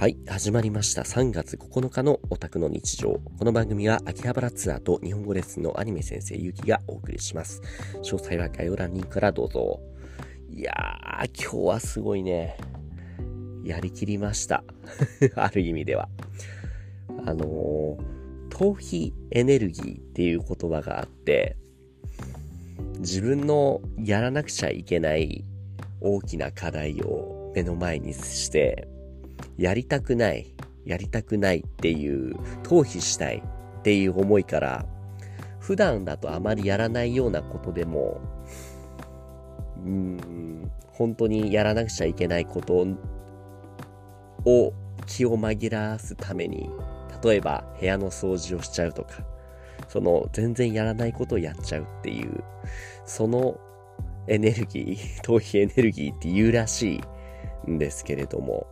はい、始まりました。3月9日のオタクの日常。この番組は秋葉原ツアーと日本語レッスンのアニメ先生ゆきがお送りします。詳細は概要欄にからどうぞ。いやー、今日はすごいね。やりきりました。ある意味では。あのー、逃避エネルギーっていう言葉があって、自分のやらなくちゃいけない大きな課題を目の前にして、やりたくない、やりたくないっていう、逃避したいっていう思いから、普段だとあまりやらないようなことでも、うん、本当にやらなくちゃいけないことを気を紛らわすために、例えば部屋の掃除をしちゃうとか、その全然やらないことをやっちゃうっていう、そのエネルギー、逃避エネルギーって言うらしいんですけれども、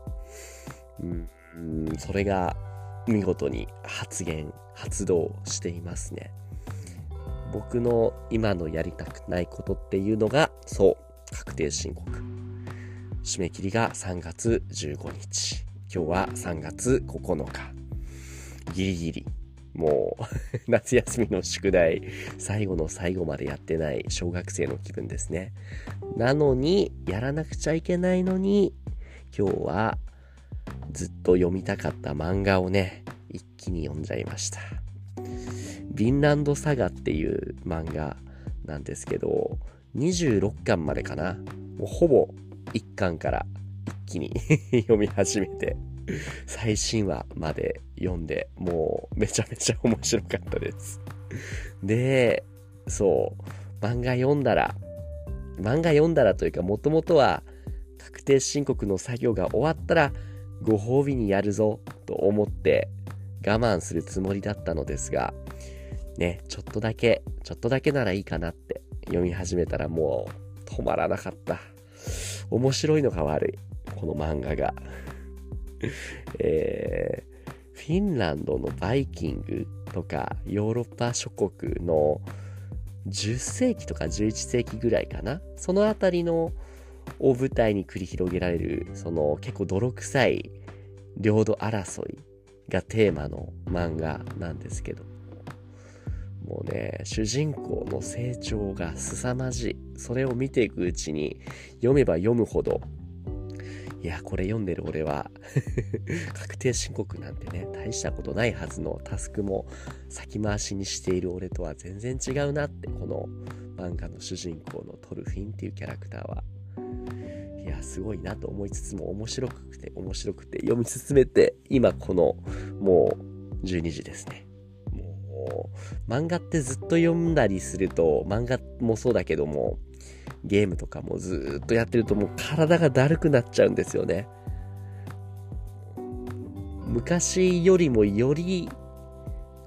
うん、それが見事に発言、発動していますね。僕の今のやりたくないことっていうのが、そう、確定申告。締め切りが3月15日。今日は3月9日。ギリギリ。もう 夏休みの宿題、最後の最後までやってない小学生の気分ですね。なのに、やらなくちゃいけないのに、今日はずっと読みたかった漫画をね、一気に読んじゃいました。ヴィンランドサガっていう漫画なんですけど、26巻までかな。もうほぼ1巻から一気に 読み始めて、最新話まで読んで、もうめちゃめちゃ面白かったです。で、そう、漫画読んだら、漫画読んだらというか、もともとは確定申告の作業が終わったら、ご褒美にやるぞと思って我慢するつもりだったのですが、ね、ちょっとだけ、ちょっとだけならいいかなって読み始めたらもう止まらなかった。面白いのが悪い。この漫画が。えー、フィンランドのバイキングとかヨーロッパ諸国の10世紀とか11世紀ぐらいかな。そのあたりのを舞台に繰り広げられる、その結構泥臭い領土争いがテーマの漫画なんですけど、もうね、主人公の成長が凄まじい。それを見ていくうちに、読めば読むほど、いや、これ読んでる俺は 確定申告なんてね、大したことないはずのタスクも先回しにしている俺とは全然違うなって、この漫画の主人公のトルフィンっていうキャラクターはいやすごいなと思いつつも面白くて面白くて読み進めて今このもう12時ですね。もう漫画ってずっと読んだりすると漫画もそうだけどもゲームとかもずっとやってるともう体がだるくなっちゃうんですよね。昔よりもより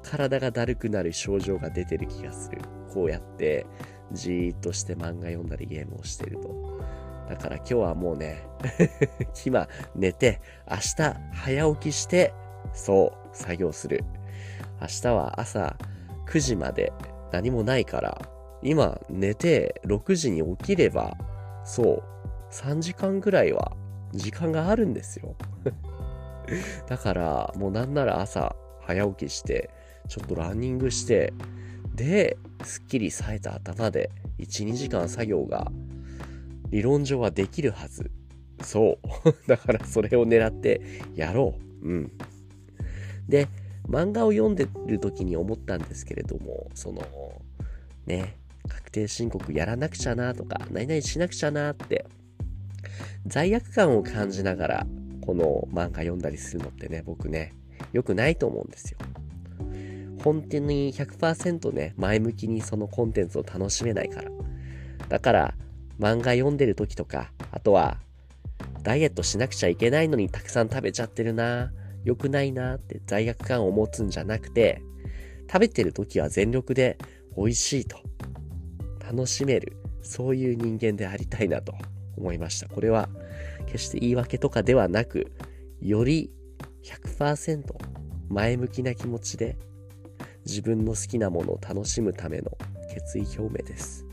体がだるくなる症状が出てる気がする。こうやってじーっとして漫画読んだりゲームをしてると。だから今日はもうね 今寝て、明日早起きして、そう、作業する。明日は朝9時まで何もないから、今寝て6時に起きれば、そう、3時間ぐらいは時間があるんですよ。だから、もうなんなら朝早起きして、ちょっとランニングして、で、すっきり冴えた頭で1、2時間作業が理論上はできるはず。そう。だからそれを狙ってやろう。うん。で、漫画を読んでる時に思ったんですけれども、その、ね、確定申告やらなくちゃなとか、何々しなくちゃなって、罪悪感を感じながら、この漫画読んだりするのってね、僕ね、良くないと思うんですよ。本当に100%ね、前向きにそのコンテンツを楽しめないから。だから、漫画読んでる時とか、あとは、ダイエットしなくちゃいけないのにたくさん食べちゃってるな、良くないなって罪悪感を持つんじゃなくて、食べてる時は全力で美味しいと、楽しめる、そういう人間でありたいなと思いました。これは決して言い訳とかではなく、より100%前向きな気持ちで自分の好きなものを楽しむための決意表明です。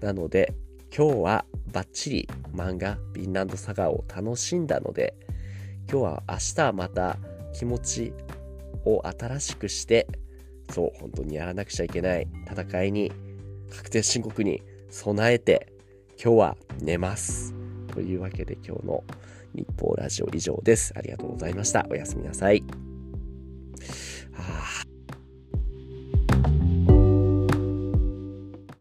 なので、今日はバッチリ漫画ヴィンランドサガを楽しんだので、今日は明日また気持ちを新しくして、そう、本当にやらなくちゃいけない戦いに、確定申告に備えて、今日は寝ます。というわけで今日の日報ラジオ以上です。ありがとうございました。おやすみなさい。